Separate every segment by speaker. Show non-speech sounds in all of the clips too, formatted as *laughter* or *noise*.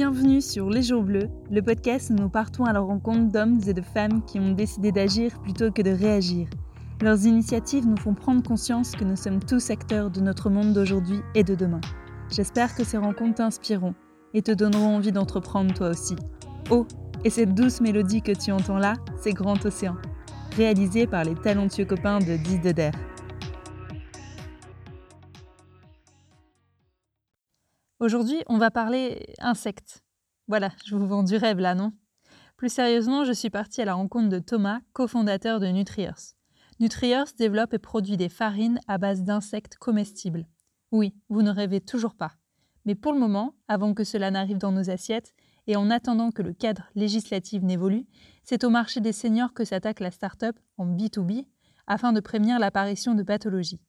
Speaker 1: Bienvenue sur Les Jours Bleus, le podcast où nous partons à la rencontre d'hommes et de femmes qui ont décidé d'agir plutôt que de réagir. Leurs initiatives nous font prendre conscience que nous sommes tous acteurs de notre monde d'aujourd'hui et de demain. J'espère que ces rencontres t'inspireront et te donneront envie d'entreprendre toi aussi. Oh, et cette douce mélodie que tu entends là, c'est Grand Océan, réalisé par les talentueux copains de 10 de Aujourd'hui, on va parler insectes. Voilà, je vous vends du rêve là, non? Plus sérieusement, je suis partie à la rencontre de Thomas, cofondateur de Nutriers. Nutriers développe et produit des farines à base d'insectes comestibles. Oui, vous ne rêvez toujours pas. Mais pour le moment, avant que cela n'arrive dans nos assiettes, et en attendant que le cadre législatif n'évolue, c'est au marché des seniors que s'attaque la start-up en B2B afin de prévenir l'apparition de pathologies.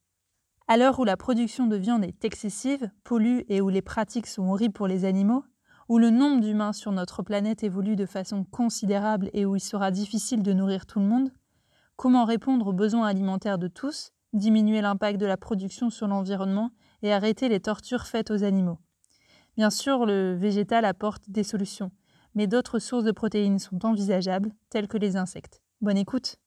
Speaker 1: À l'heure où la production de viande est excessive, pollue et où les pratiques sont horribles pour les animaux, où le nombre d'humains sur notre planète évolue de façon considérable et où il sera difficile de nourrir tout le monde, comment répondre aux besoins alimentaires de tous, diminuer l'impact de la production sur l'environnement et arrêter les tortures faites aux animaux? Bien sûr, le végétal apporte des solutions, mais d'autres sources de protéines sont envisageables, telles que les insectes. Bonne écoute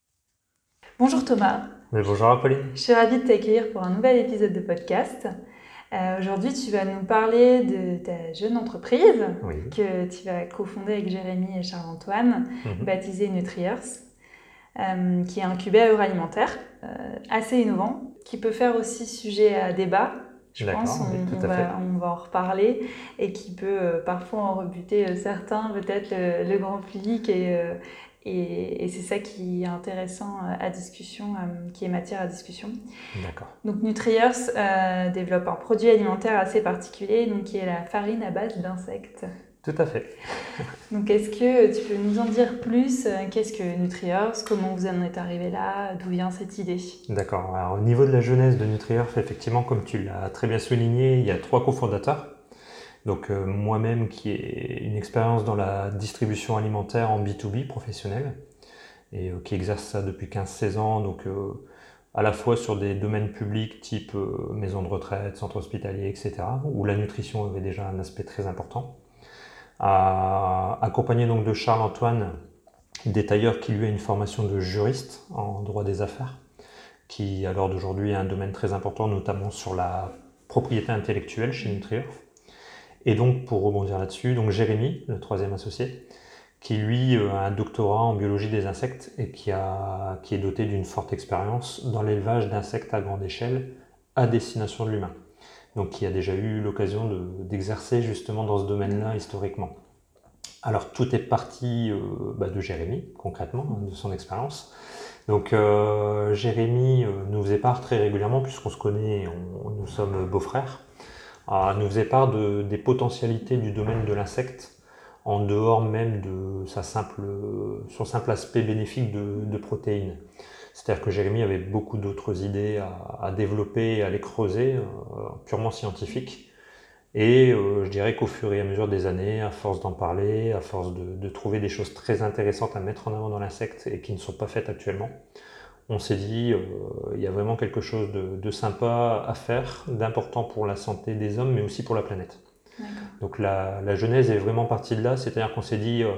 Speaker 1: Bonjour Thomas.
Speaker 2: bonjour Apolline.
Speaker 1: Je suis ravie de t'accueillir pour un nouvel épisode de podcast. Euh, aujourd'hui, tu vas nous parler de ta jeune entreprise que tu vas cofonder avec Jérémy et Charles-Antoine, mhm. baptisée Nutriers, euh, qui est un cubé agroalimentaire euh, assez innovant, qui peut faire aussi sujet à débat. Je pense, on, va, on, va, en reparler et qui peut parfois en rebuter certains, peut-être le, le, grand public et, et, c'est ça qui est intéressant euh, à discussion, euh, qui est matière à discussion. D'accord. Donc Nutriers euh, développe un produit alimentaire assez particulier, donc qui est la farine à base d'insectes.
Speaker 2: Tout à fait. *laughs*
Speaker 1: donc est-ce que tu peux nous en dire plus Qu'est-ce que Nutriers Comment vous en êtes arrivé là D'où vient cette idée?
Speaker 2: D'accord. Alors au niveau de la jeunesse de Nutriers, effectivement, comme tu l'as très bien souligné, il y a trois cofondateurs. Donc euh, moi-même qui ai une expérience dans la distribution alimentaire en B2B professionnel et euh, qui exerce ça depuis 15-16 ans, donc euh, à la fois sur des domaines publics type maison de retraite, centre hospitalier, etc., où la nutrition avait déjà un aspect très important. accompagné donc de Charles-Antoine, détailleur qui lui a une formation de juriste en droit des affaires, qui à l'heure d'aujourd'hui a un domaine très important, notamment sur la propriété intellectuelle chez Nutrier. Et donc, pour rebondir là-dessus, donc Jérémy, le troisième associé, qui lui euh, a un doctorat en biologie des insectes et qui, a, qui est doté d'une forte expérience dans l'élevage d'insectes à grande échelle à destination de l'humain. Donc, qui a déjà eu l'occasion d'exercer justement dans ce domaine-là historiquement. Alors, tout est parti euh, bah, de Jérémy, concrètement, hein, de son expérience. Donc, euh, Jérémy nous faisait part très régulièrement, puisqu'on se connaît, nous sommes beaux-frères nous faisait part de, des potentialités du domaine de l'insecte en dehors même de sa simple, son simple aspect bénéfique de, protéines. C'est-à-dire que Jérémy avait beaucoup d'autres idées à, développer et à les creuser, euh, purement scientifiques. Et euh, je dirais qu'au fur et à mesure des années, à force d'en parler, à force de, de, trouver des choses très intéressantes à mettre en avant dans l'insecte et qui ne sont pas faites actuellement, on s'est dit, euh, il y a vraiment quelque chose de, sympa à faire, d'important pour la santé des hommes, mais aussi pour la planète. Donc la, genèse est vraiment partie de là, c'est-à-dire qu'on s'est dit, euh,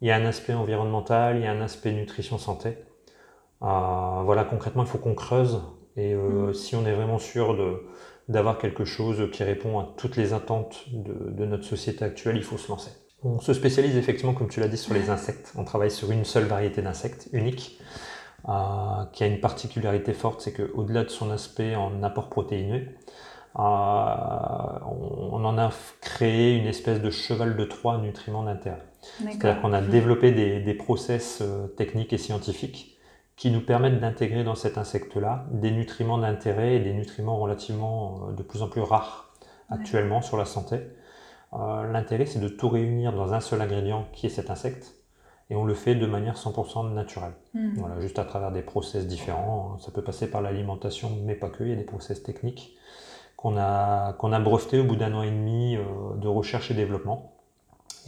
Speaker 2: il y a un aspect environnemental, il y a un aspect nutrition santé. Euh, voilà, concrètement, il faut qu'on creuse, et mm. si on est vraiment sûr d'avoir quelque chose qui répond à toutes les attentes de, de notre société actuelle, il faut se lancer. On se spécialise effectivement, comme tu l'as dit, sur les insectes. On travaille sur une seule variété d'insectes, unique. Euh, qui a une particularité forte, c'est qu'au-delà de son aspect en apport protéineux, euh, on, en a créé une espèce de cheval de Troie nutriments d'intérêt. C'est-à-dire qu'on a mmh. développé des, des process euh, techniques et scientifiques qui nous permettent d'intégrer dans cet insecte-là des nutriments d'intérêt et des nutriments relativement de plus en plus rares actuellement sur la santé. L'intérêt, c'est de tout réunir dans un seul ingrédient qui est cet insecte et on le fait de manière 100% naturelle. Hmm. Voilà, juste à travers des process différents. Ça peut passer par l'alimentation, mais pas que. Il y a des process techniques qu'on a, qu'on a brevetés au bout d'un an et demi euh, de recherche et développement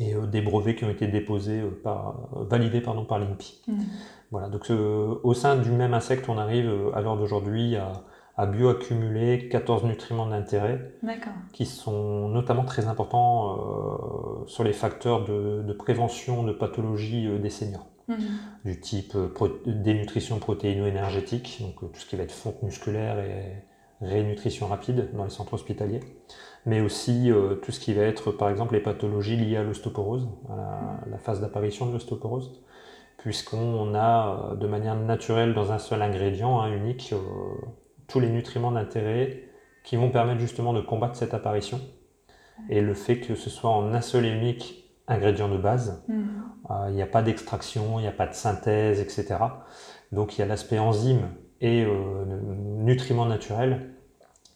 Speaker 2: et euh, des brevets qui ont été déposés euh, par, validés pardon, par l'INPI. Hmm. Voilà, donc au sein du même insecte, on arrive à l'heure d'aujourd'hui à, à bioaccumuler 14 nutriments d'intérêt qui sont notamment très importants euh, sur les facteurs de, prévention de pathologies euh, des seniors. Mhm. Du type euh, dénutrition protéino-énergétique, donc tout ce qui va être fonte musculaire et rénutrition rapide dans les centres hospitaliers, mais aussi tout ce qui va être par exemple les pathologies liées à l'ostéoporose, à la, phase d'apparition de l'ostéoporose, puisqu'on a de manière naturelle dans un seul ingrédient hein, unique tous les nutriments d'intérêt qui vont permettre justement de combattre cette apparition. Et le fait que ce soit en un seul et unique ingrédient de base, mhm. euh, il n'y a pas d'extraction, il n'y a pas de synthèse, etc. Donc il y a l'aspect enzyme et euh, nutriments naturels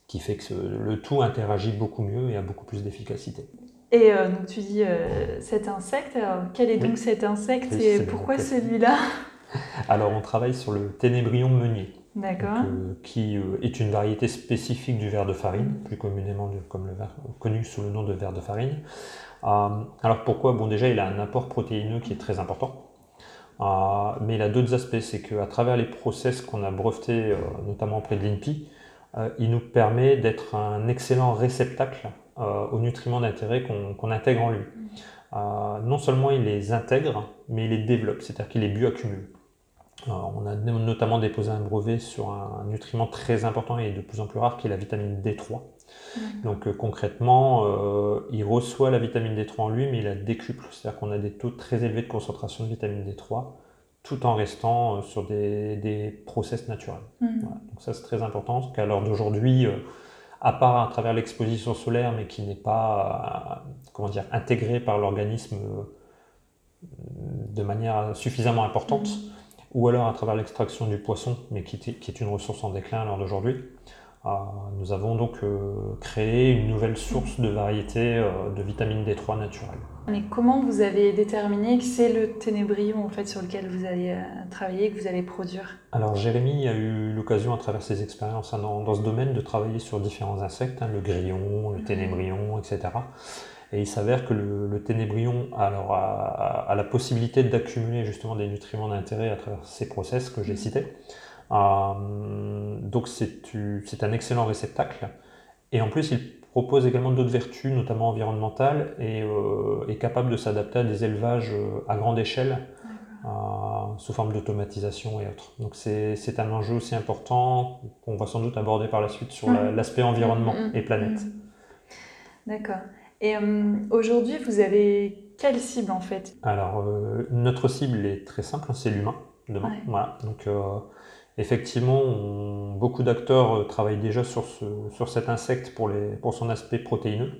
Speaker 2: qui fait que le tout interagit beaucoup mieux et a beaucoup plus d'efficacité.
Speaker 1: Et euh, donc tu dis cet insecte, quel est donc cet insecte et pourquoi celui-là?
Speaker 2: Alors on travaille sur le ténébrion meunier. Euh, qui euh, est une variété spécifique du verre de farine, plus communément le connu sous le nom de verre de farine. Euh, alors pourquoi? Bon déjà il a un apport protéineux qui est très important, mais il a d'autres aspects, c'est qu'à travers les process qu'on a brevetés, notamment auprès de l'INPI, il nous permet d'être un excellent réceptacle aux nutriments d'intérêt qu'on intègre en lui. non seulement il les intègre, mais il les développe, c'est-à-dire qu'il les bioaccumule on a notamment déposé un brevet sur un nutriment très important et de plus en plus rare qui est la vitamine D3. Donc euh, concrètement, euh, il reçoit la vitamine D3 en lui, mais il la décuple. C'est-à-dire qu'on a des taux très élevés de concentration de vitamine D3 tout en restant euh, sur des, process naturels. Mhm. Donc ça c'est très important, parce qu'à l'heure d'aujourd'hui, à part à travers l'exposition solaire, mais qui n'est pas comment dire, intégrée par l'organisme de manière suffisamment importante, mhm ou alors à travers l'extraction du poisson, mais qui, est une ressource en déclin à l'heure d'aujourd'hui. Euh, nous avons donc euh, créé une nouvelle source de variété euh, de vitamine D3 naturelle.
Speaker 1: Mais comment vous avez déterminé que c'est le ténébrion en fait, sur lequel vous allez travailler, que vous allez produire?
Speaker 2: Alors Jérémy a eu l'occasion à travers ses expériences hein, dans, ce domaine de travailler sur différents insectes, hein, le grillon, le ténébrion, etc. Et il s'avère que le, ténébrion a, la possibilité d'accumuler justement des nutriments d'intérêt à travers ces process que j'ai mm. cités. Euh, donc c'est un excellent réceptacle. Et en plus, il propose également d'autres vertus, notamment environnementales, et euh, est capable de s'adapter à des élevages euh, à grande échelle, sous forme d'automatisation et autres. Donc c'est un enjeu aussi important qu'on va sans doute aborder par la suite sur mm. l'aspect environnement mm, et planète.
Speaker 1: D'accord. Et euh, aujourd'hui, vous avez quelle cible en fait?
Speaker 2: Alors, euh, notre cible est très simple, hein, c'est l'humain demain. Voilà. Donc, euh, effectivement, beaucoup d'acteurs travaillent déjà sur, ce, sur cet insecte pour, les, pour son aspect protéineux.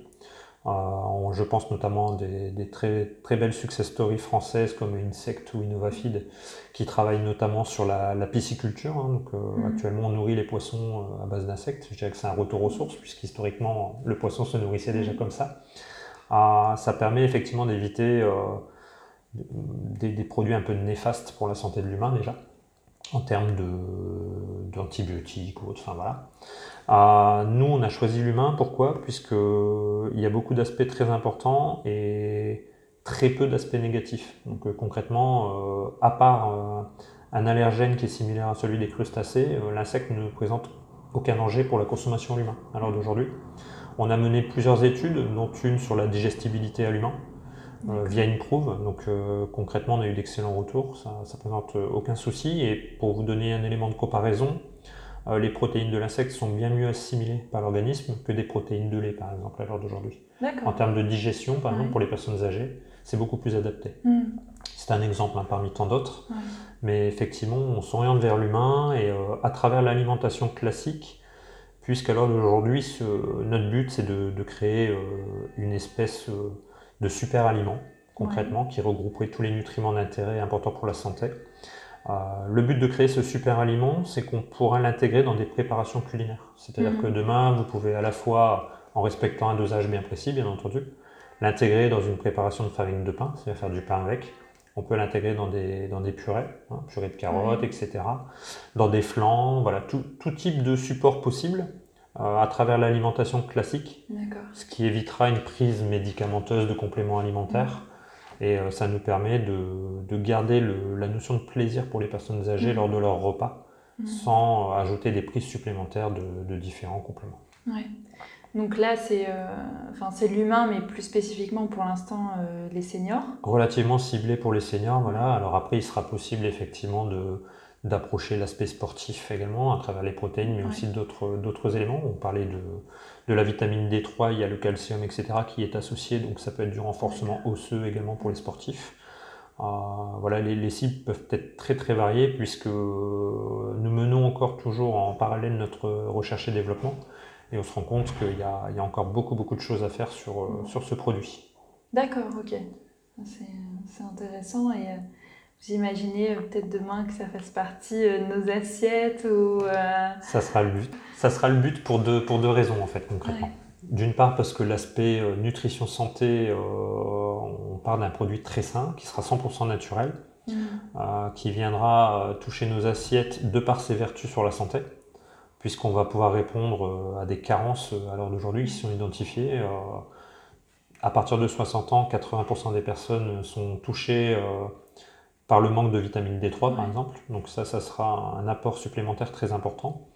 Speaker 2: Je pense notamment des, des très, très belles success stories françaises comme Insect ou Innovafeed qui travaillent notamment sur la, pisciculture. Hein. donc, mhm. Actuellement, on nourrit les poissons à base d'insectes. Je dirais que c'est un retour aux sources puisqu'historiquement, le poisson se nourrissait déjà mhm. comme ça. Ça permet effectivement d'éviter euh, des, produits un peu néfastes pour la santé de l'humain déjà, en termes d'antibiotiques ou autre. Enfin, voilà. Ah, nous, on a choisi l'humain, pourquoi? Puisqu'il y a beaucoup d'aspects très importants et très peu d'aspects négatifs. Donc euh, concrètement, euh, à part un allergène qui est similaire à celui des crustacés, l'insecte ne présente aucun danger pour la consommation humaine à l'heure d'aujourd'hui. On a mené plusieurs études, dont une sur la digestibilité à l'humain, euh, via une prouve. Donc euh, concrètement, on a eu d'excellents retours, ça ne présente euh, aucun souci. Et pour vous donner un élément de comparaison, les protéines de l'insecte sont bien mieux assimilées par l'organisme que des protéines de lait, par exemple, à l'heure d'aujourd'hui. En termes de digestion, par exemple, pour les personnes âgées, c'est beaucoup plus adapté. Hmm. C'est un exemple hein, parmi tant d'autres. Mais effectivement, on s'oriente vers l'humain et à travers l'alimentation classique, puisqu'alors d'aujourd'hui, notre but c'est de, créer euh, une espèce euh, de super aliment, concrètement, qui regrouperait tous les nutriments d'intérêt importants pour la santé. Euh, le but de créer ce super aliment, c'est qu'on pourra l'intégrer dans des préparations culinaires. C'est-à-dire mhm. que demain, vous pouvez à la fois, en respectant un dosage bien précis, bien entendu, l'intégrer dans une préparation de farine de pain, c'est-à-dire faire du pain avec, on peut l'intégrer dans des, dans des purées, hein, purées de carottes, etc. Dans des flancs, voilà, tout, tout type de support possible euh, à travers l'alimentation classique, ce qui évitera une prise médicamenteuse de compléments alimentaires. Et euh, ça nous permet de, de garder le, la notion de plaisir pour les personnes âgées lors de leur repas, mmh. sans ajouter des prises supplémentaires de, différents compléments.
Speaker 1: Ouais. Donc là, c'est c'est l'humain, mais plus spécifiquement pour l'instant les seniors.
Speaker 2: Relativement ciblé pour les seniors, voilà. Alors après, il sera possible effectivement d'approcher l'aspect sportif également à travers les protéines, mais aussi d'autres éléments. On parlait de, de, la vitamine D3, il y a le calcium, etc., qui est associé, donc ça peut être du renforcement osseux également pour les sportifs. Euh, voilà, les, les, cibles peuvent être très très variées puisque nous menons encore toujours en parallèle notre recherche et développement et on se rend compte qu'il y, a encore beaucoup beaucoup de choses à faire sur, euh, ce produit.
Speaker 1: D'accord, ok. C'est intéressant euh, vous imaginez euh, peut-être demain que ça fasse partie euh, de nos assiettes ou euh,
Speaker 2: Ça sera le but. Ça sera le but pour deux, pour deux raisons en fait concrètement. D'une part parce que l'aspect nutrition santé, on part d'un produit très sain qui sera 100% naturel, mmh. qui viendra toucher nos assiettes de par ses vertus sur la santé, puisqu'on va pouvoir répondre à des carences à l'heure d'aujourd'hui qui sont identifiées. à partir de 60 ans, 80% des personnes sont touchées par le manque de vitamine D3 par exemple. Donc ça, ça sera un apport supplémentaire très important.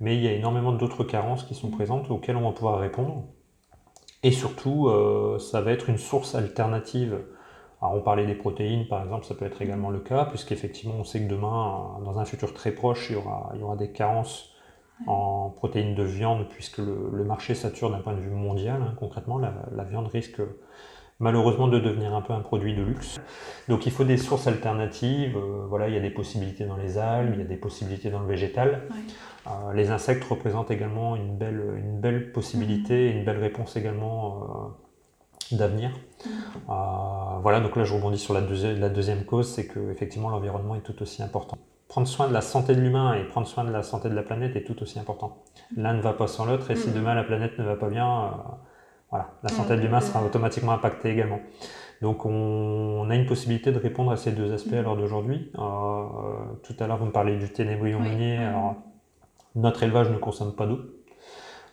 Speaker 2: Mais il y a énormément d'autres carences qui sont mm. présentes auxquelles on va pouvoir répondre. Et surtout, euh, ça va être une source alternative. Alors on parlait des protéines par exemple, ça peut être également le cas, puisqu'effectivement on sait que demain, dans un futur très proche, il y aura, il y aura des carences en protéines de viande, puisque le, marché sature d'un point de vue mondial. Hein, concrètement, la, la viande risque malheureusement de devenir un peu un produit de luxe. Donc il faut des sources alternatives. Euh, voilà, il y a des possibilités dans les algues, il y a des possibilités dans le végétal. Euh, les insectes représentent également une belle, une belle possibilité, mhm. une belle réponse également euh, d'avenir. Mhm. voilà, donc là je rebondis sur la, la deuxième cause, c'est que effectivement l'environnement est tout aussi important. Prendre soin de la santé de l'humain et prendre soin de la santé de la planète est tout aussi important. Mhm. L'un ne va pas sans l'autre et si demain la planète ne va pas bien, voilà, la santé de l'humain sera automatiquement impactée également. Donc on, a une possibilité de répondre à ces deux aspects à l'heure d'aujourd'hui. Euh, tout à l'heure, vous me parlez du ténébrion oui. Alors, notre élevage ne consomme pas d'eau.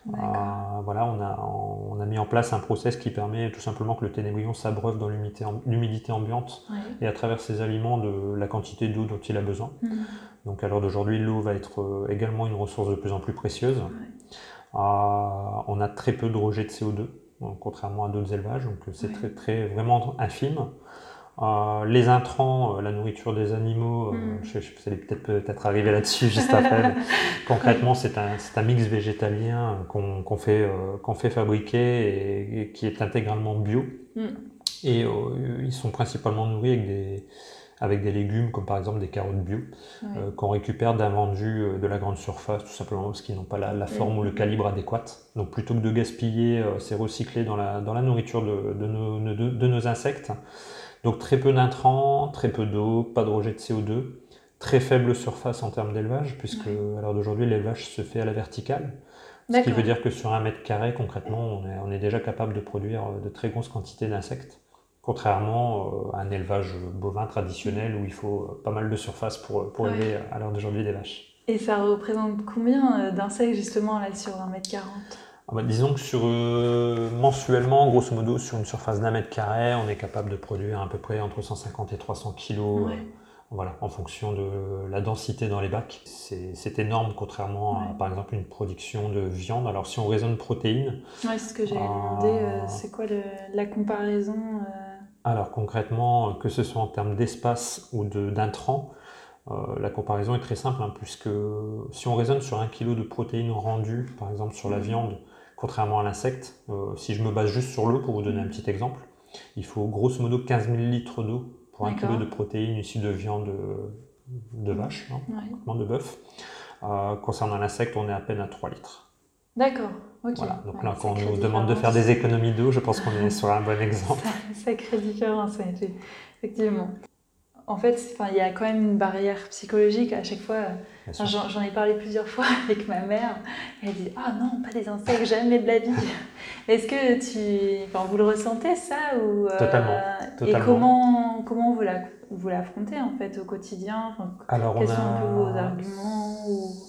Speaker 2: Euh, voilà, on a, on a, mis en place un process qui permet tout simplement que le ténébrion s'abreuve dans l'humidité ambiante et à travers ses aliments de la quantité d'eau dont il a besoin. Mmh. Donc à l'heure d'aujourd'hui, l'eau va être euh, également une ressource de plus en plus précieuse. on a très peu de rejet de CO2 contrairement à d'autres élevages, donc euh, c'est très, très vraiment infime. Euh, les intrants, euh, la nourriture des animaux, mm. je, je, vous allez peut-être peut-être arriver là-dessus *laughs* juste après. *laughs* concrètement, c'est un, un, mix végétalien qu'on fait, qu'on fait fabriquer et, qui est intégralement bio. Mm. Et ils sont principalement nourris avec des, avec des légumes comme par exemple des carottes bio euh, qu'on récupère d'un vendu euh, de la grande surface tout simplement parce qu'ils n'ont pas la, forme ou le calibre adéquat. Donc plutôt que de gaspiller, euh, c'est recyclé dans la, dans la nourriture de, de, nos, de, nos, insectes. Donc très peu d'intrants, très peu d'eau, pas de rejet de CO2, très faible surface en termes d'élevage puisque à l'heure d'aujourd'hui l'élevage se fait à la verticale. Ce qui veut dire que sur un mètre carré, concrètement, on est, on est déjà capable de produire de très grosses quantités d'insectes contrairement euh, à un élevage bovin traditionnel où il faut euh, pas mal de surface pour, pour élever à l'heure d'aujourd'hui des vaches.
Speaker 1: Et ça représente combien euh, d'insectes justement là sur un mètre quarante?
Speaker 2: Ah bah, disons que sur, mensuellement, grosso modo, sur une surface d'un mètre carré, on est capable de produire à peu près entre 150 et 300 kilos voilà, en fonction de la densité dans les bacs. C'est énorme, contrairement à, par exemple, une production de viande. Alors, si on raisonne protéines...
Speaker 1: Oui, c'est ce que j'ai demandé. c'est quoi la comparaison
Speaker 2: alors concrètement, que ce soit en termes d'espace ou d'intrants, euh, la comparaison est très simple, hein, puisque si on raisonne sur un kilo de protéines rendues, par exemple sur la mmh. viande, contrairement à l'insecte, euh, si je me base juste sur l'eau, pour vous donner un petit exemple, il faut grosso modo 15 000 litres d'eau pour un kilo de protéines issues de viande de vache, hein, de bœuf. Euh, concernant l'insecte, on est à peine à 3 litres.
Speaker 1: D'accord, ok.
Speaker 2: Voilà. Donc là, quand on nous demande de faire des économies d'eau, je pense qu'on est sur un bon exemple. *laughs*
Speaker 1: Sacrée différence, effectivement. En fait, il y a quand même une barrière psychologique à chaque fois. J'en ai parlé plusieurs fois *laughs* avec ma mère. Elle dit Ah non, pas des insectes, jamais de la vie. *laughs* Est-ce que tu. Enfin, vous le ressentez ça ou,
Speaker 2: euh, Totalement.
Speaker 1: Et comment, comment vous la vous l'affrontez en fait au quotidien
Speaker 2: Alors,
Speaker 1: Quels sont un peu vos arguments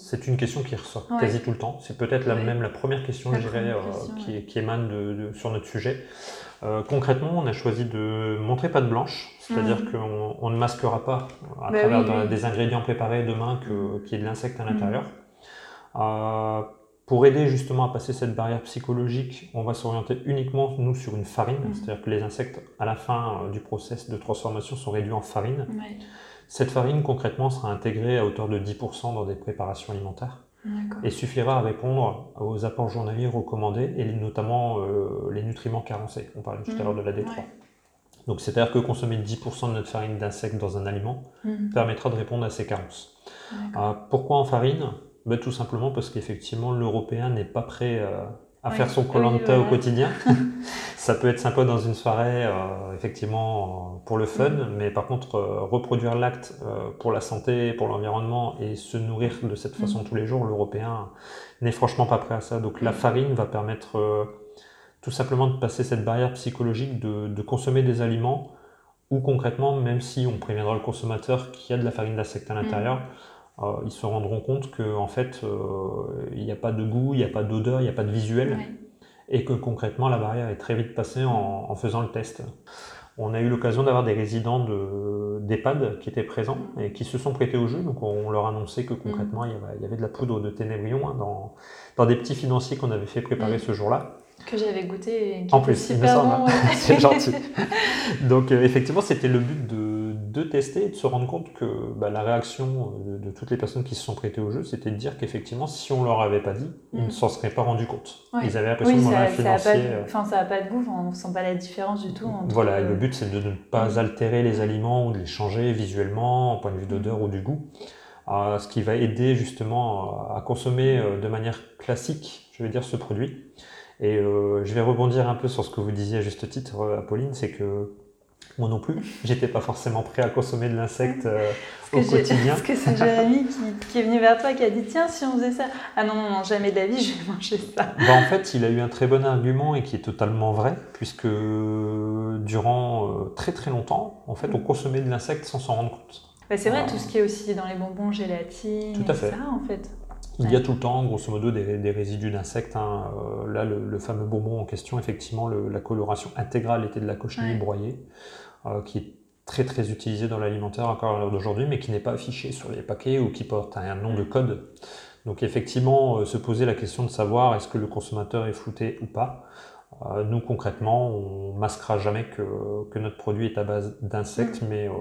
Speaker 2: C'est une question qui ressort quasi tout le temps. C'est peut-être la, même la première question, je dirais, euh, qui, qui, émane de, sur notre sujet. concrètement, on a choisi de montrer pas de blanche, c'est-à-dire
Speaker 1: Mhm.
Speaker 2: qu'on ne masquera pas à
Speaker 1: Bah
Speaker 2: travers
Speaker 1: oui,
Speaker 2: de-
Speaker 1: oui.
Speaker 2: des ingrédients préparés demain qu'il y ait de l'insecte à
Speaker 1: Mhm.
Speaker 2: l'intérieur. Euh, pour aider justement à passer cette barrière psychologique, on va s'orienter uniquement, nous, sur une farine,
Speaker 1: Mhm.
Speaker 2: c'est-à-dire que les insectes, à la fin euh, du process de transformation, sont réduits en farine.
Speaker 1: Ouais,
Speaker 2: Cette farine, concrètement, sera intégrée à hauteur de 10% dans des préparations alimentaires et suffira à répondre aux apports journaliers recommandés et notamment euh, les nutriments carencés. On parlait tout à
Speaker 1: Mhm.
Speaker 2: l'heure de la D3.
Speaker 1: Ouais.
Speaker 2: Donc, c'est-à-dire que consommer 10% de notre farine d'insectes dans un aliment
Speaker 1: Mhm.
Speaker 2: permettra de répondre à ces carences. Euh, pourquoi en farine? Ben, Tout simplement parce qu'effectivement, l'Européen n'est pas prêt euh, à
Speaker 1: Oui.
Speaker 2: faire son colanta au quotidien. *laughs* *laughs* Ça peut être sympa dans une soirée, euh, effectivement, pour le fun,
Speaker 1: Mm.
Speaker 2: mais par contre, euh, reproduire l'acte pour la santé, pour l'environnement et se nourrir de cette
Speaker 1: Mm.
Speaker 2: façon tous les jours, l'Européen n'est franchement pas prêt à ça. Donc la
Speaker 1: Mm.
Speaker 2: farine va permettre tout simplement de passer cette barrière psychologique de, de consommer des aliments où concrètement, même si on préviendra le consommateur qu'il y a de la farine d'insecte à l'intérieur, euh, ils se rendront compte qu'en en fait, euh, il n'y a pas de goût, il n'y a pas d'odeur, il n'y a pas de visuel,
Speaker 1: Ouais.
Speaker 2: et que concrètement, la barrière est très vite passée en, en faisant le test. On a eu l'occasion d'avoir des résidents de- d'EHPAD qui étaient présents et qui se sont prêtés au jeu. Donc, on leur annonçait que concrètement, il, y avait, il y avait de la poudre de ténébrion hein, dans, dans des petits financiers qu'on avait fait préparer
Speaker 1: Mm.
Speaker 2: ce jour-là.
Speaker 1: Que j'avais goûté et qui
Speaker 2: En plus, il me
Speaker 1: super
Speaker 2: semble.
Speaker 1: bon. ouais. *laughs*
Speaker 2: C'est gentil. *laughs* Donc, euh, effectivement, c'était le but de, de tester et de se rendre compte que bah, la réaction de, de toutes les personnes qui se sont prêtées au jeu, c'était de dire qu'effectivement, si on leur avait pas dit, ils ne
Speaker 1: Mm.
Speaker 2: s'en seraient pas rendus compte.
Speaker 1: Ouais.
Speaker 2: Ils avaient l'impression
Speaker 1: Oui,
Speaker 2: un
Speaker 1: ça, ça a pas
Speaker 2: financier.
Speaker 1: de,
Speaker 2: euh,
Speaker 1: enfin, ça a pas de goût, on sent pas la différence du tout. Entre,
Speaker 2: Voilà, et
Speaker 1: euh,
Speaker 2: le but c'est de ne pas
Speaker 1: Mm.
Speaker 2: altérer les aliments ou de les changer visuellement, au point de vue d'odeur ou du goût, euh, ce qui va aider justement à consommer euh, de manière classique, je vais dire, ce produit. Et euh, je vais rebondir un peu sur ce que vous disiez à juste titre, euh, Apolline, c'est que moi non plus, j'étais pas forcément prêt à consommer de l'insecte euh, *laughs* au quotidien.
Speaker 1: Parce que c'est Jérémy qui, qui est venu vers toi qui a dit Tiens, si on faisait ça. Ah non, non, non, jamais de la vie, *laughs* je vais manger ça.
Speaker 2: Bah, en fait, il a eu un très bon argument et qui est totalement vrai, puisque durant euh, très très longtemps, en fait, on consommait de l'insecte sans s'en rendre compte.
Speaker 1: Bah, c'est vrai, tout ce qui est aussi dans les bonbons, gélatine,
Speaker 2: Tout à fait.
Speaker 1: ça en fait.
Speaker 2: Il y a tout le temps, grosso modo, des, des résidus d'insectes. hein. Euh, là, le, le fameux bonbon en question, effectivement, le- la coloration intégrale était de la cochenille
Speaker 1: Ouais.
Speaker 2: broyée, euh, qui est très très utilisée dans l'alimentaire encore à l'heure d'aujourd'hui, mais qui n'est pas affichée sur les paquets ou qui porte un nom de code. Donc effectivement, euh, se poser la question de savoir est-ce que le consommateur est flouté ou pas. Euh, nous, concrètement, on masquera jamais que, que notre produit est à base d'insectes, mais euh,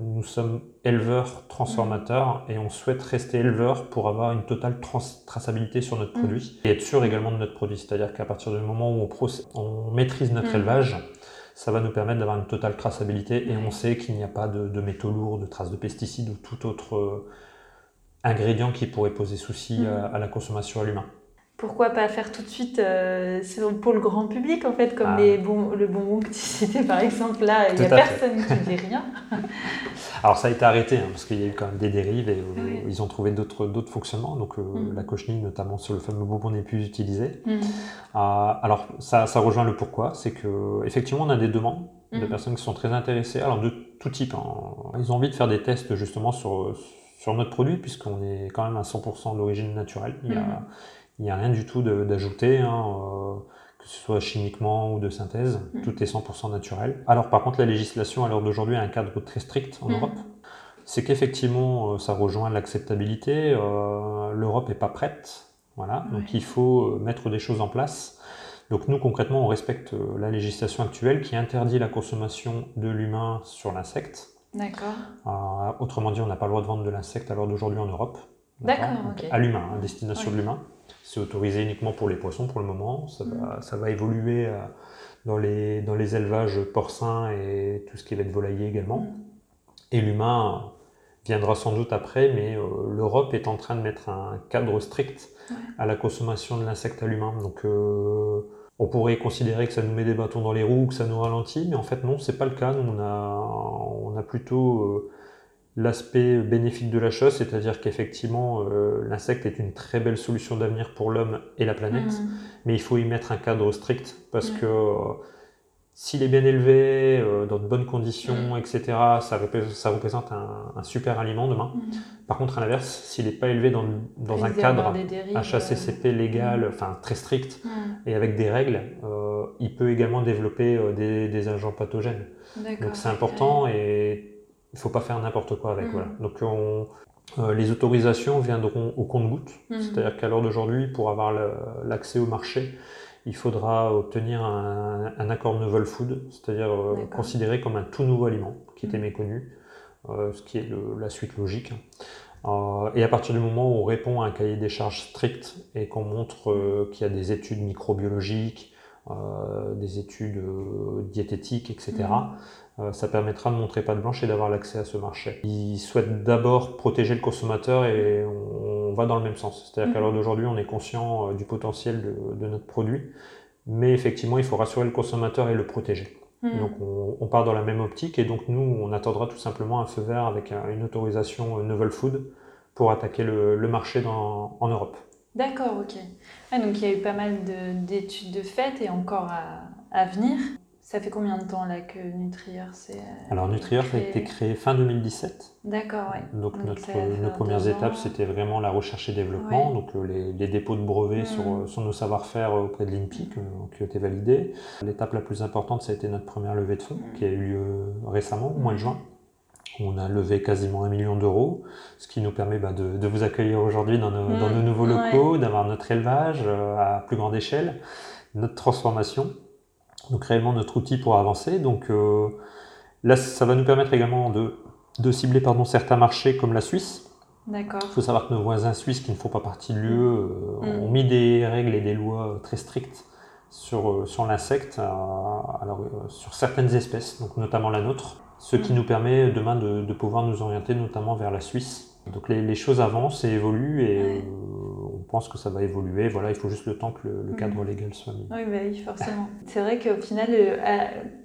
Speaker 2: nous sommes éleveurs transformateurs et on souhaite rester éleveurs pour avoir une totale trans- traçabilité sur notre
Speaker 1: Mm.
Speaker 2: produit et être sûr également de notre produit. C'est-à-dire qu'à partir du moment où on, maîtrise notre
Speaker 1: Mm.
Speaker 2: élevage, ça va nous permettre d'avoir une totale traçabilité et on sait qu'il n'y a pas de, de métaux lourds, de traces de pesticides ou tout autre euh, ingrédient qui pourrait poser souci
Speaker 1: Mm.
Speaker 2: à, à la consommation à l'humain.
Speaker 1: Pourquoi pas faire tout de suite euh, pour le grand public en fait, comme
Speaker 2: Ah.
Speaker 1: les bon, le bonbon que tu citais par exemple là, il n'y a
Speaker 2: à fait.
Speaker 1: personne qui dit rien. *laughs*
Speaker 2: Alors ça a été arrêté hein, parce qu'il y a eu quand même des dérives et euh, ils ont trouvé d'autres d'autres fonctionnements. Donc euh,
Speaker 1: Mm.
Speaker 2: la cochenille, notamment sur le fameux bonbon, n'est plus utilisée.
Speaker 1: Mm.
Speaker 2: Euh, alors ça, ça rejoint le pourquoi, c'est que effectivement on a des demandes de
Speaker 1: Mhm.
Speaker 2: personnes qui sont très intéressées, alors de tout type. hein. Ils ont envie de faire des tests justement sur, sur notre produit puisqu'on est quand même à 100% d'origine naturelle. Il n'y a. il y a rien du tout d'ajouté, hein, euh, que ce soit chimiquement ou de synthèse,
Speaker 1: Mhm.
Speaker 2: tout est 100% naturel. Alors par contre la législation à l'heure d'aujourd'hui a un cadre très strict en
Speaker 1: Mhm.
Speaker 2: Europe. C'est qu'effectivement, euh, ça rejoint l'acceptabilité. euh, L'Europe n'est pas prête. Voilà. Donc il faut mettre des choses en place. Donc nous, concrètement, on respecte la législation actuelle qui interdit la consommation de l'humain sur l'insecte.
Speaker 1: D'accord.
Speaker 2: Euh, autrement dit, on n'a pas le droit de vendre de l'insecte à l'heure d'aujourd'hui en Europe.
Speaker 1: D'accord, ok.
Speaker 2: À l'humain, à destination
Speaker 1: Ouais.
Speaker 2: de l'humain. C'est autorisé uniquement pour les poissons pour le moment. Ça va, ça va évoluer euh, dans, les, dans les élevages porcins et tout ce qui va être volailler également.
Speaker 1: Mm.
Speaker 2: Et l'humain viendra sans doute après, mais euh, l'Europe est en train de mettre un cadre strict
Speaker 1: Ouais.
Speaker 2: à la consommation de l'insecte à l'humain. Donc euh, on pourrait considérer que ça nous met des bâtons dans les roues, que ça nous ralentit, mais en fait non, c'est pas le cas. Nous, on a, on a plutôt euh, l'aspect bénéfique de la chose, c'est-à-dire qu'effectivement euh, l'insecte est une très belle solution d'avenir pour l'homme et la planète
Speaker 1: Mm.
Speaker 2: mais il faut y mettre un cadre strict parce que euh, S'il est bien élevé, euh, dans de bonnes conditions, etc., ça, représente, ça représente un, super aliment demain.
Speaker 1: Mhm.
Speaker 2: Par contre, à l'inverse, s'il n'est pas élevé dans, dans un cadre
Speaker 1: dérives,
Speaker 2: HACCP légal, enfin très strict, et avec des règles, il peut également développer des, des agents pathogènes. Donc c'est important et il faut pas faire n'importe quoi avec.
Speaker 1: Mhm.
Speaker 2: Voilà. Donc on- euh, les autorisations viendront au compte-goutte,
Speaker 1: Mhm.
Speaker 2: c'est-à-dire qu'à l'heure d'aujourd'hui, pour avoir l'accès au marché, il faudra obtenir un, un accord novel food, c'est-à-dire euh, considéré comme un tout nouveau aliment qui était
Speaker 1: Mhm.
Speaker 2: méconnu, euh, ce qui est le- la suite logique. Et à partir du moment où on répond à un cahier des charges strict et qu'on montre qu'il y a des études microbiologiques, des études diététiques, etc., ça permettra de montrer patte blanche et d'avoir l'accès à ce marché. Ils souhaitent d'abord protéger le consommateur et on, va dans le même sens. C'est-à-dire qu'à
Speaker 1: Mhm.
Speaker 2: l'heure d'aujourd'hui, on est conscient euh, du potentiel de, de notre produit, mais effectivement, il faut rassurer le consommateur et le protéger.
Speaker 1: Mhm.
Speaker 2: Donc on, on part dans la même optique et donc nous, on attendra tout simplement un feu vert avec un- une autorisation euh, Novel Food pour attaquer le, le marché dans- en Europe.
Speaker 1: D'accord, ok. Ah, donc il y a eu pas mal de- d'études de fait et encore à, à venir. Ça fait combien de temps là que Nutrieur s'est. euh,
Speaker 2: Alors Nutrieurf a été créé fin 2017.
Speaker 1: D'accord, ouais.
Speaker 2: Donc,
Speaker 1: Donc,
Speaker 2: notre, nos premières étapes, c'était vraiment la recherche et développement,
Speaker 1: Ouais.
Speaker 2: donc euh, les, les dépôts de brevets
Speaker 1: Mm.
Speaker 2: sur, euh, sur nos savoir-faire euh, auprès de l'INPIC euh, qui ont été validés. L'étape la plus importante, ça a été notre première levée de fonds
Speaker 1: Mm.
Speaker 2: qui a eu lieu récemment, au mois de
Speaker 1: Mm.
Speaker 2: juin. On a levé quasiment un million d'euros, ce qui nous permet bah, de, de vous accueillir aujourd'hui dans, nos- dans
Speaker 1: Mm.
Speaker 2: nos nouveaux
Speaker 1: Ouais.
Speaker 2: locaux, d'avoir notre élevage euh, à plus grande échelle, notre transformation, donc réellement notre outil pour avancer. Donc euh, là, ça va nous permettre également de, de cibler pardon, certains marchés comme la Suisse.
Speaker 1: D'accord.
Speaker 2: Il faut savoir que nos voisins suisses qui ne font pas partie de l'UE euh,
Speaker 1: Mm.
Speaker 2: ont mis des règles et des lois très strictes sur, euh, sur l'insecte, alors, sur certaines espèces, donc notamment la nôtre, ce qui
Speaker 1: Mm.
Speaker 2: nous permet demain de, de pouvoir nous orienter notamment vers la Suisse. Donc les, les choses avancent et évoluent et
Speaker 1: Ouais.
Speaker 2: euh, pense que ça va évoluer. Voilà, il faut juste le temps que le, le
Speaker 1: Mm.
Speaker 2: cadre légal soit mis.
Speaker 1: Oui, bah oui, forcément. C'est vrai qu'au final, euh,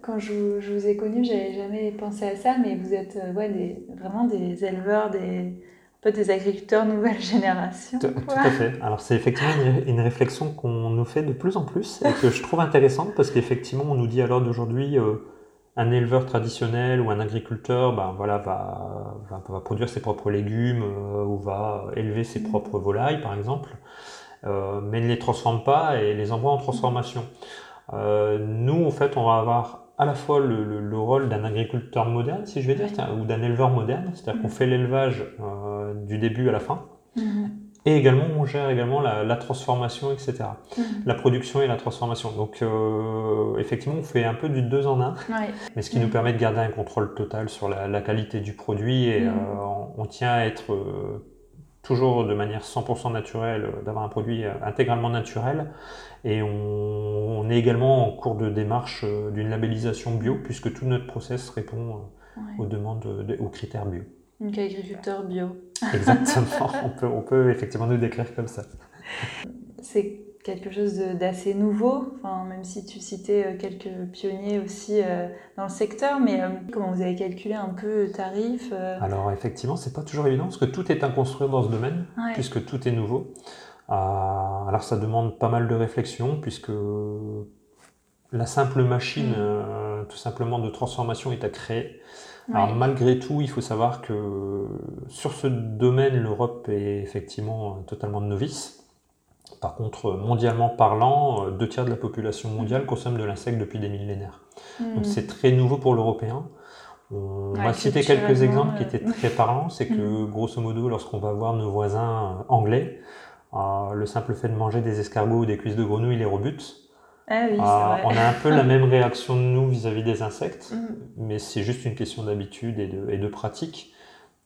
Speaker 1: quand je, vous- je vous ai connu, j'avais jamais pensé à ça, mais vous êtes euh, ouais, des, vraiment des éleveurs, des, un peu des agriculteurs nouvelle *laughs* génération.
Speaker 2: Tout, à fait. Alors c'est effectivement une, une réflexion qu'on nous fait de plus en plus et que je trouve intéressante parce qu'effectivement on nous dit à l'heure d'aujourd'hui euh, un éleveur traditionnel ou un agriculteur ben, voilà, va, va, va produire ses propres légumes euh, ou va élever ses
Speaker 1: Mhm.
Speaker 2: propres volailles par exemple, euh, mais ne les transforme pas et les envoie en transformation. Euh, nous en fait on va avoir à la fois le, le- le rôle d'un agriculteur moderne si je vais dire, ou d'un éleveur moderne, c'est-à-dire qu'on
Speaker 1: Mhm.
Speaker 2: fait l'élevage euh, du début à la fin. Et également, on gère également la, la transformation, etc.
Speaker 1: Mhm.
Speaker 2: La production et la transformation. Donc, euh, effectivement, on fait un peu du deux en un,
Speaker 1: Ouais.
Speaker 2: mais ce qui nous permet de garder un contrôle total sur la, la qualité du produit et
Speaker 1: Mhm.
Speaker 2: euh, on, on tient à être euh, toujours de manière 100% naturelle, d'avoir un produit intégralement naturel. Et on, on est également en cours de démarche d'une labellisation bio, puisque tout notre process répond
Speaker 1: Ouais.
Speaker 2: aux demandes, de- aux critères bio.
Speaker 1: Donc agriculteur bio.
Speaker 2: Exactement, on peut, on peut effectivement nous décrire comme ça.
Speaker 1: C'est quelque chose d'assez nouveau, enfin, même si tu citais euh, quelques pionniers aussi euh, dans le secteur, mais euh, comment vous avez calculé un peu le tarif euh,
Speaker 2: Alors effectivement, c'est pas toujours évident parce que tout est à construire dans ce domaine,
Speaker 1: ouais.
Speaker 2: puisque tout est nouveau. Euh, alors ça demande pas mal de réflexion, puisque la simple machine,
Speaker 1: Mm.
Speaker 2: tout simplement de transformation, est à créer.
Speaker 1: Ouais.
Speaker 2: Alors malgré tout, il faut savoir que sur ce domaine, l'Europe est effectivement euh, totalement novice. Par contre, mondialement parlant, euh, deux tiers de la population mondiale consomme de l'insecte depuis des millénaires. Donc c'est très nouveau pour l'Européen. On
Speaker 1: Ouais,
Speaker 2: va citer quelques exemples qui
Speaker 1: euh,
Speaker 2: étaient très parlants. C'est que *laughs* grosso modo, lorsqu'on va voir nos voisins euh, anglais, euh, le simple fait de manger des escargots ou des cuisses de grenouille les rebute.
Speaker 1: Ah oui, vrai.
Speaker 2: on a un peu la *laughs* même réaction de nous vis-à-vis des insectes,
Speaker 1: Mhm.
Speaker 2: mais c'est juste une question d'habitude et de, et de pratique.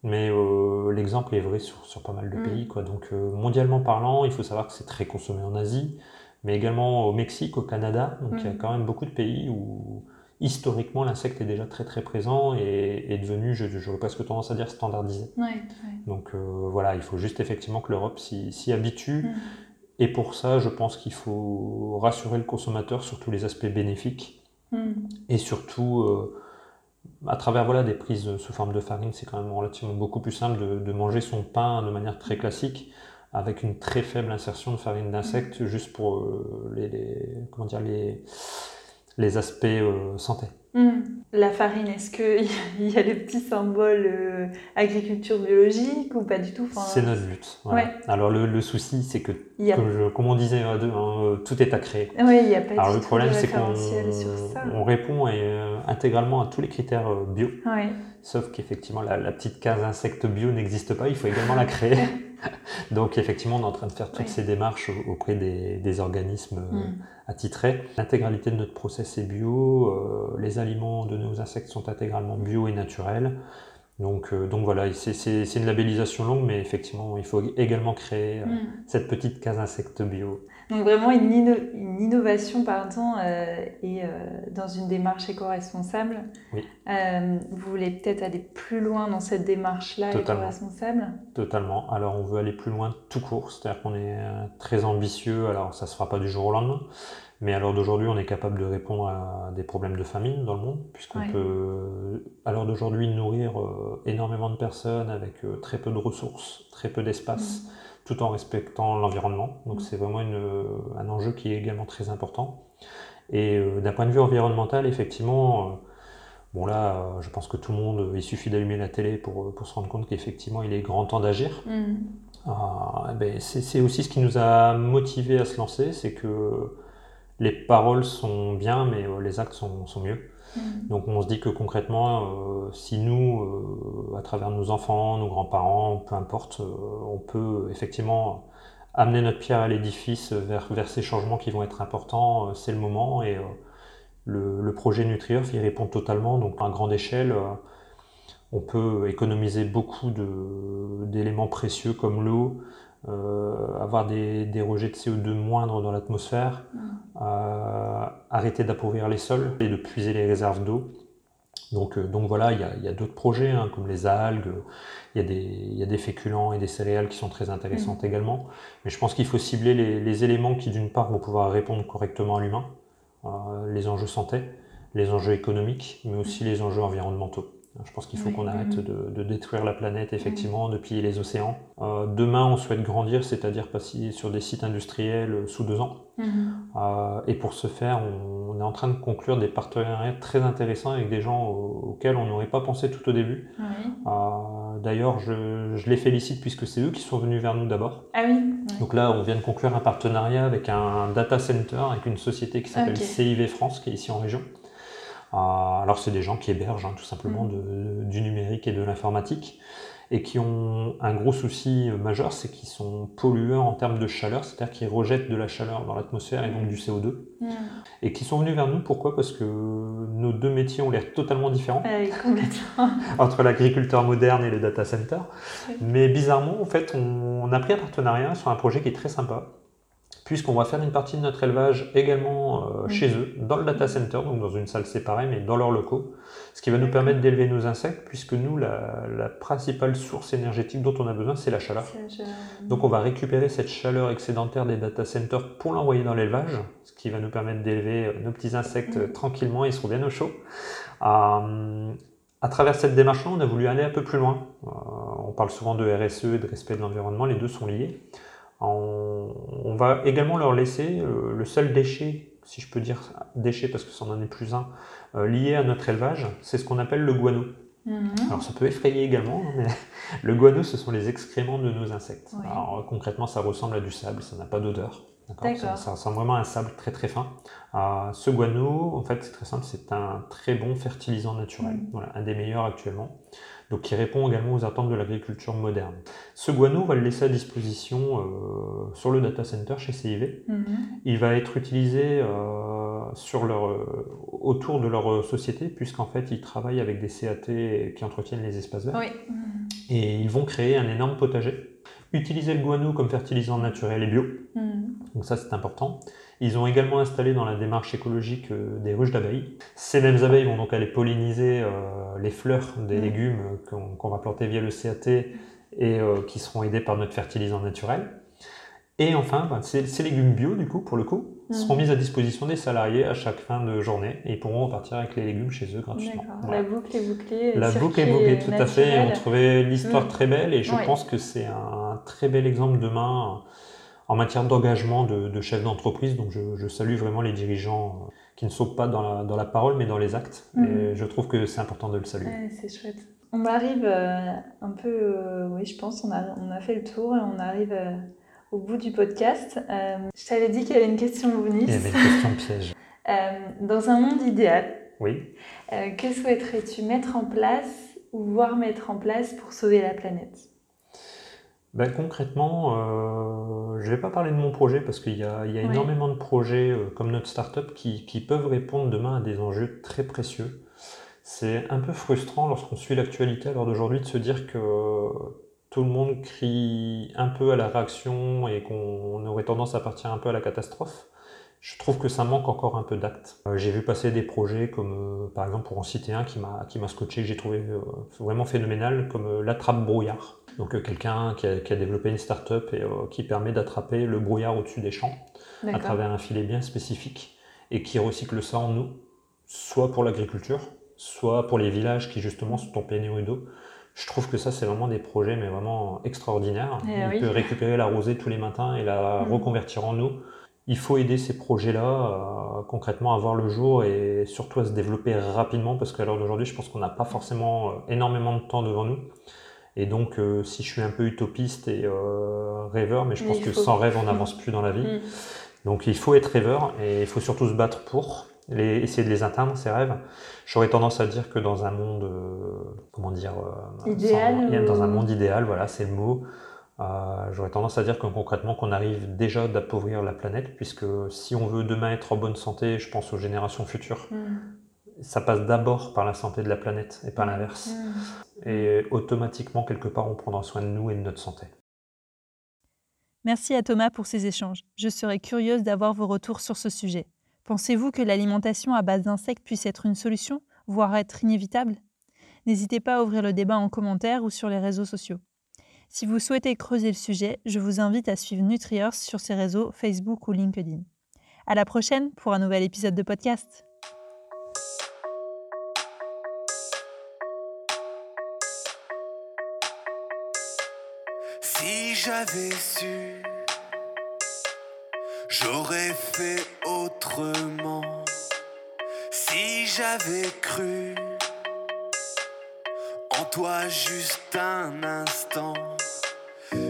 Speaker 2: Mais euh, l'exemple est vrai sur, sur pas mal de
Speaker 1: Mm.
Speaker 2: pays. Quoi. Donc euh, mondialement parlant, il faut savoir que c'est très consommé en Asie, mais également au Mexique, au Canada. Donc il y a
Speaker 1: Mm.
Speaker 2: quand même beaucoup de pays où historiquement l'insecte est déjà très très présent et est devenu, je- j'aurais presque tendance à dire, standardisé.
Speaker 1: Ouais, ouais.
Speaker 2: Donc euh, voilà, il faut juste effectivement que l'Europe s'y habitue. Et pour ça, je pense qu'il faut rassurer le consommateur sur tous les aspects bénéfiques
Speaker 1: Mhm.
Speaker 2: et surtout euh, à travers voilà, des prises sous forme de farine, c'est quand même relativement beaucoup plus simple de, de manger son pain de manière très classique avec une très faible insertion de farine d'insecte juste pour euh, les, les- comment dire, les, les aspects euh, santé.
Speaker 1: Hmm. La farine, est-ce qu'il *laughs* y a les petits symboles euh, agriculture biologique ou pas du tout
Speaker 2: C'est notre but. Alors le, souci, c'est que, comme, on disait euh, tout est à créer.
Speaker 1: Oui, il n'y a pas
Speaker 2: Alors le problème, c'est qu'on répond intégralement à tous les critères bio. Sauf qu'effectivement, la, petite case insecte bio n'existe pas, il faut également la créer. *laughs* Donc effectivement, on est en train de faire toutes ces démarches auprès des, organismes euh, mm. attitrés. L'intégralité de notre process est bio, euh, les aliments de nos insectes sont intégralement bio et naturels. Donc, euh, donc voilà, c'est une labellisation longue, mais effectivement, il faut également créer mm. cette petite case insecte bio.
Speaker 1: Donc vraiment une, une innovation pardon, euh, et euh, dans une démarche éco-responsable.
Speaker 2: Oui.
Speaker 1: Euh, vous voulez peut-être aller plus loin dans cette démarche-là éco-responsable?
Speaker 2: Totalement. Alors on veut aller plus loin tout court, c'est-à-dire qu'on est très ambitieux. Alors ça ne se fera pas du jour au lendemain, mais à l'heure d'aujourd'hui, on est capable de répondre à des problèmes de famine dans le monde, puisqu'on peut, à l'heure d'aujourd'hui, nourrir énormément de personnes avec très peu de ressources, très peu d'espace. Mmh tout en respectant l'environnement. Donc mm. c'est vraiment un enjeu qui est également très important. Et euh, d'un point de vue environnemental, effectivement, euh, bon là, euh, je pense que tout le monde, il suffit d'allumer la télé pour, pour se rendre compte qu'effectivement, il est grand temps d'agir. Mm. Ben, c'est aussi ce qui nous a motivé à se lancer, c'est que les paroles sont bien, mais les actes sont, sont mieux. Mm. Donc on se dit que concrètement, euh, si nous, euh, à travers nos enfants, nos grands-parents, peu importe, euh, on peut effectivement amener notre pierre à l'édifice vers, ces changements qui vont être importants, c'est le moment. Et le, projet NutriEarth y répond totalement. Donc à grande échelle, on peut économiser beaucoup d'éléments précieux comme l'eau, euh, avoir des, des, rejets de CO2 moindres dans l'atmosphère, mm. euh, arrêter d'appauvrir les sols et de puiser les réserves d'eau. Donc, euh, donc voilà, il y a, a d'autres projets hein, comme les algues, il y, a des, il y, a des féculents et des céréales qui sont très intéressantes mm. également. Mais je pense qu'il faut cibler les, les éléments qui d'une part vont pouvoir répondre correctement à l'humain, les enjeux santé, les enjeux économiques, mais aussi mm. les enjeux environnementaux. Je pense qu'il faut qu'on arrête de, détruire la planète, effectivement, de piller les océans. Euh, demain, on souhaite grandir, c'est-à-dire passer sur des sites industriels euh, sous deux ans. Mhm. Euh, et pour ce faire, on, est en train de conclure des partenariats très intéressants avec des gens auxquels on n'aurait pas pensé tout au début. D'ailleurs, je, les félicite puisque c'est eux qui sont venus vers nous d'abord.
Speaker 1: Ah oui.
Speaker 2: Donc là, on vient de conclure un partenariat avec un data center, avec une société qui s'appelle CIV France, qui est ici en région. Ah, alors c'est des gens qui hébergent hein, tout simplement mm. du numérique et de l'informatique et qui ont un gros souci majeur, c'est qu'ils sont pollueurs en termes de chaleur, c'est-à-dire qu'ils rejettent de la chaleur dans l'atmosphère et donc du CO2. Mm. Et qui sont venus vers nous, pourquoi? Parce que nos deux métiers ont l'air totalement différents *laughs* entre l'agriculteur moderne et le data center. Mais bizarrement, en fait, on a pris un partenariat sur un projet qui est très sympa, puisqu'on va faire une partie de notre élevage également euh, mm. chez eux, dans le data center, donc dans une salle séparée, mais dans leurs locaux, ce qui va nous permettre d'élever nos insectes, puisque nous, la, principale source énergétique dont on a besoin, c'est la chaleur. Donc on va récupérer cette chaleur excédentaire des data centers pour l'envoyer dans l'élevage, ce qui va nous permettre d'élever euh, nos petits insectes mm. tranquillement, ils seront bien au chaud. Euh, à travers cette démarche-là, on a voulu aller un peu plus loin. on parle souvent de RSE et de respect de l'environnement, les deux sont liés. On, va également leur laisser euh, le seul déchet, si je peux dire déchet parce que ça n'en est plus un, euh, lié à notre élevage, c'est ce qu'on appelle le guano. Mhm. Alors ça peut effrayer également, hein, mais *laughs* le guano, ce sont les excréments de nos insectes. Alors concrètement, ça ressemble à du sable, ça n'a pas d'odeur. Ça, ça, ressemble vraiment à un sable très très fin. Euh, ce guano, en fait, c'est très simple, c'est un très bon fertilisant naturel, mhm. voilà, un des meilleurs actuellement donc qui répond également aux attentes de l'agriculture moderne. Ce guano, on va le laisser à disposition euh, sur le data center chez CIV. Mhm. Il va être utilisé euh, sur leur, euh, autour de leur société, puisqu'en fait, ils travaillent avec des CAT qui entretiennent les espaces verts. Et ils vont créer un énorme potager. Utiliser le guano comme fertilisant naturel et bio. Mhm. Donc ça, c'est important. Ils ont également installé dans la démarche écologique euh, des ruches d'abeilles. Ces mêmes abeilles vont donc aller polliniser euh, les fleurs des mmh. légumes qu'on va planter via le CAT et euh, qui seront aidés par notre fertilisant naturel. Et enfin, ben, ces, légumes bio, du coup, pour le coup, mmh. seront mis à disposition des salariés à chaque fin de journée et ils pourront repartir avec les légumes chez eux gratuitement.
Speaker 1: La boucle est bouclée.
Speaker 2: La boucle est bouclée, tout à fait. on trouvait l'histoire mmh. très belle et je pense que c'est un très bel exemple demain en matière d'engagement de, de chefs d'entreprise. Donc je, salue vraiment les dirigeants euh, qui ne sont pas dans la, dans la parole mais dans les actes. Et mhm. je trouve que c'est important de le saluer.
Speaker 1: c'est chouette. On arrive euh, un peu, euh, oui je pense, on a, on a fait le tour et on arrive au bout du podcast. je t'avais dit qu'il y avait une question bonus.
Speaker 2: Il y avait une question piège. *laughs*
Speaker 1: dans un monde idéal,
Speaker 2: oui.
Speaker 1: que souhaiterais-tu mettre en place ou voir mettre en place pour sauver la planète?
Speaker 2: Ben, concrètement, euh, je ne vais pas parler de mon projet parce qu'il y a, énormément de projets euh, comme notre startup qui, qui peuvent répondre demain à des enjeux très précieux. C'est un peu frustrant lorsqu'on suit l'actualité à l'heure d'aujourd'hui de se dire que tout le monde crie un peu à la réaction et qu'on aurait tendance à partir un peu à la catastrophe. Je trouve que ça manque encore un peu d'actes. Euh, j'ai vu passer des projets comme, par exemple, pour en citer un qui m'a scotché, que j'ai trouvé vraiment phénoménal, comme l'attrape brouillard. Donc euh, quelqu'un qui, a, développé une start-up et euh, qui permet d'attraper le brouillard au-dessus des champs à travers un filet bien spécifique et qui recycle ça en eau, soit pour l'agriculture, soit pour les villages qui justement sont en pénurie d'eau. Je trouve que ça, c'est vraiment des projets, mais vraiment extraordinaires. Eh Il peut récupérer la rosée tous les matins et la mm. reconvertir en eau. Il faut aider ces projets-là euh, concrètement à voir le jour et surtout à se développer rapidement parce qu'à l'heure d'aujourd'hui, je pense qu'on n'a pas forcément énormément de temps devant nous. Et donc, euh, si je suis un peu utopiste et euh, rêveur, mais je pense que sans rêve, on *laughs* n'avance plus dans la vie. Mm. Donc, il faut être rêveur et il faut surtout se battre pour les, essayer de les atteindre, ces rêves. J'aurais tendance à dire que dans un monde, euh, comment dire,
Speaker 1: idéal,
Speaker 2: dans un monde idéal, voilà, c'est le mot. J'aurais tendance à dire que concrètement qu'on arrive déjà d'appauvrir la planète, puisque si on veut demain être en bonne santé, je pense aux générations futures, mm ça passe d'abord par la santé de la planète et pas l'inverse. Mmh. Et automatiquement, quelque part, on prendra soin de nous et de notre santé.
Speaker 1: Merci à Thomas pour ces échanges. Je serais curieuse d'avoir vos retours sur ce sujet. Pensez-vous que l'alimentation à base d'insectes puisse être une solution, voire être inévitable? N'hésitez pas à ouvrir le débat en commentaire ou sur les réseaux sociaux. Si vous souhaitez creuser le sujet, je vous invite à suivre NutriEarth sur ses réseaux Facebook ou LinkedIn. À la prochaine pour un nouvel épisode de podcast. J'aurais fait autrement. Si j'avais cru en toi juste un instant,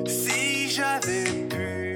Speaker 1: si j'avais pu,